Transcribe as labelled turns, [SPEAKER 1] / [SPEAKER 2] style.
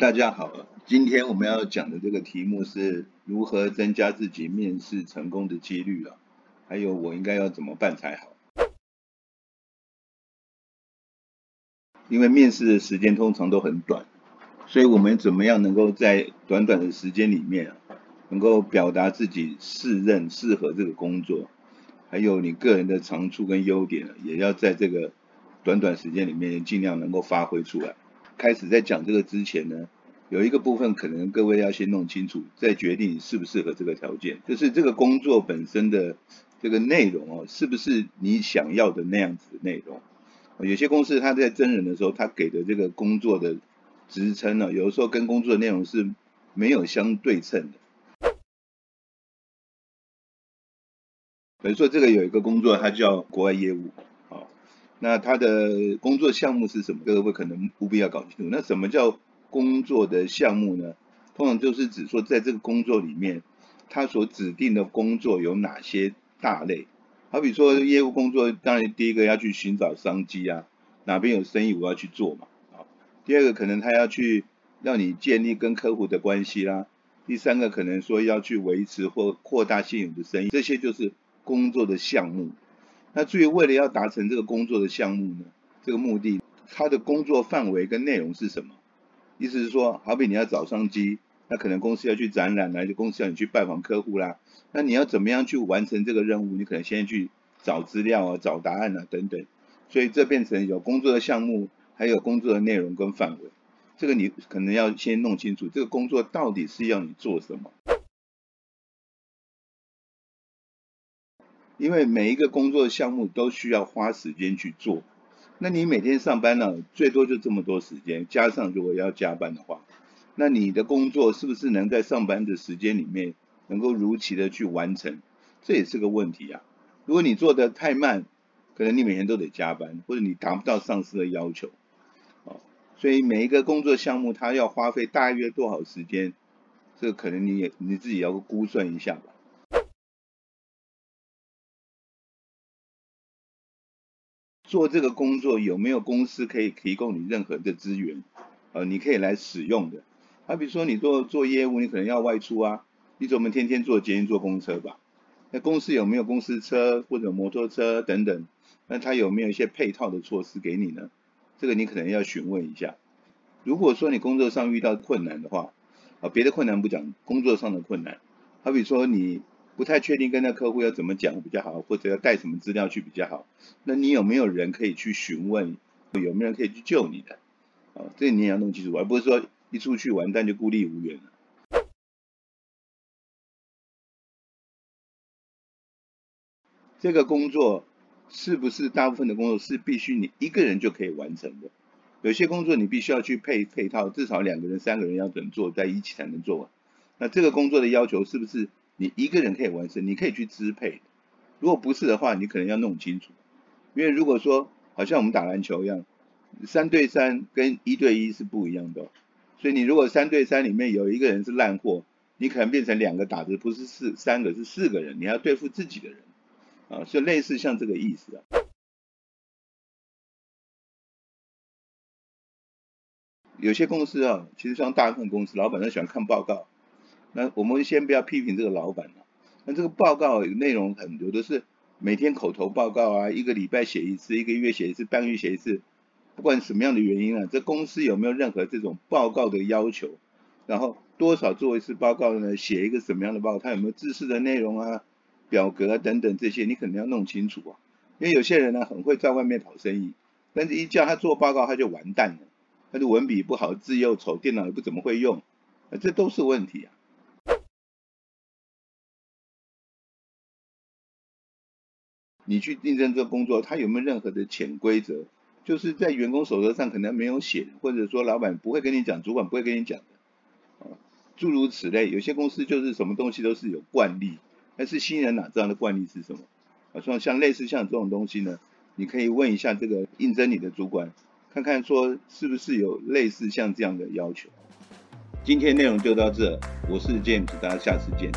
[SPEAKER 1] 大家好，今天我们要讲的这个题目是如何增加自己面试成功的几率啊，还有我应该要怎么办才好？因为面试的时间通常都很短，所以我们怎么样能够在短短的时间里面啊，能够表达自己适任、适合这个工作，还有你个人的长处跟优点，也要在这个短短时间里面尽量能够发挥出来。开始在讲这个之前呢，有一个部分可能各位要先弄清楚，再决定适不适合这个条件。就是这个工作本身的这个内容哦，是不是你想要的那样子的内容？有些公司他在真人的时候，他给的这个工作的职称呢，有的时候跟工作的内容是没有相对称的。比如说这个有一个工作，它叫国外业务。那他的工作项目是什么？各位可能务必要搞清楚。那什么叫工作的项目呢？通常就是指说，在这个工作里面，他所指定的工作有哪些大类？好比说业务工作，当然第一个要去寻找商机啊，哪边有生意我要去做嘛。啊，第二个可能他要去让你建立跟客户的关系啦。第三个可能说要去维持或扩大现有的生意，这些就是工作的项目。那至于为了要达成这个工作的项目呢，这个目的，它的工作范围跟内容是什么？意思是说，好比你要找商机，那可能公司要去展览啦，就公司要你去拜访客户啦，那你要怎么样去完成这个任务？你可能先去找资料啊，找答案啊等等，所以这变成有工作的项目，还有工作的内容跟范围，这个你可能要先弄清楚，这个工作到底是要你做什么。因为每一个工作项目都需要花时间去做，那你每天上班呢，最多就这么多时间，加上如果要加班的话，那你的工作是不是能在上班的时间里面能够如期的去完成？这也是个问题啊。如果你做的太慢，可能你每天都得加班，或者你达不到上司的要求，啊，所以每一个工作项目它要花费大约多少时间，这个可能你也你自己要估算一下吧。做这个工作有没有公司可以提供你任何的资源？呃，你可以来使用的。好比如说你做做业务，你可能要外出啊，你总不能天天坐捷运坐公车吧？那公司有没有公司车或者摩托车等等？那他有没有一些配套的措施给你呢？这个你可能要询问一下。如果说你工作上遇到困难的话，啊，别的困难不讲，工作上的困难，好比说你。不太确定跟那客户要怎么讲比较好，或者要带什么资料去比较好。那你有没有人可以去询问？有没有人可以去救你的？啊，这你也要弄清楚，而不是说一出去完蛋就孤立无援了。这个工作是不是大部分的工作是必须你一个人就可以完成的？有些工作你必须要去配配套，至少两个人、三个人要怎做在一起才能做完。那这个工作的要求是不是？你一个人可以完成，你可以去支配。如果不是的话，你可能要弄清楚。因为如果说好像我们打篮球一样，三对三跟一对一是不一样的。所以你如果三对三里面有一个人是烂货，你可能变成两个打的不是四三个是四个人，你要对付自己的人啊，所以类似像这个意思啊。有些公司啊，其实像大部分公司，老板都喜欢看报告。那我们先不要批评这个老板了。那这个报告内容很多都是每天口头报告啊，一个礼拜写一次，一个月写一次，半个月写一次。不管什么样的原因啊，这公司有没有任何这种报告的要求？然后多少做一次报告呢？写一个什么样的报告？它有没有知识的内容啊、表格啊等等这些，你可能要弄清楚啊。因为有些人呢很会在外面讨生意，但是一叫他做报告他就完蛋了，他的文笔不好，字又丑，电脑也不怎么会用，这都是问题啊。你去应征这个工作，他有没有任何的潜规则？就是在员工手册上可能没有写，或者说老板不会跟你讲，主管不会跟你讲的，啊，诸如此类。有些公司就是什么东西都是有惯例，但是新人哪知道的惯例是什么？啊，像像类似像这种东西呢，你可以问一下这个应征你的主管，看看说是不是有类似像这样的要求。今天内容就到这，我是 James，大家下次见。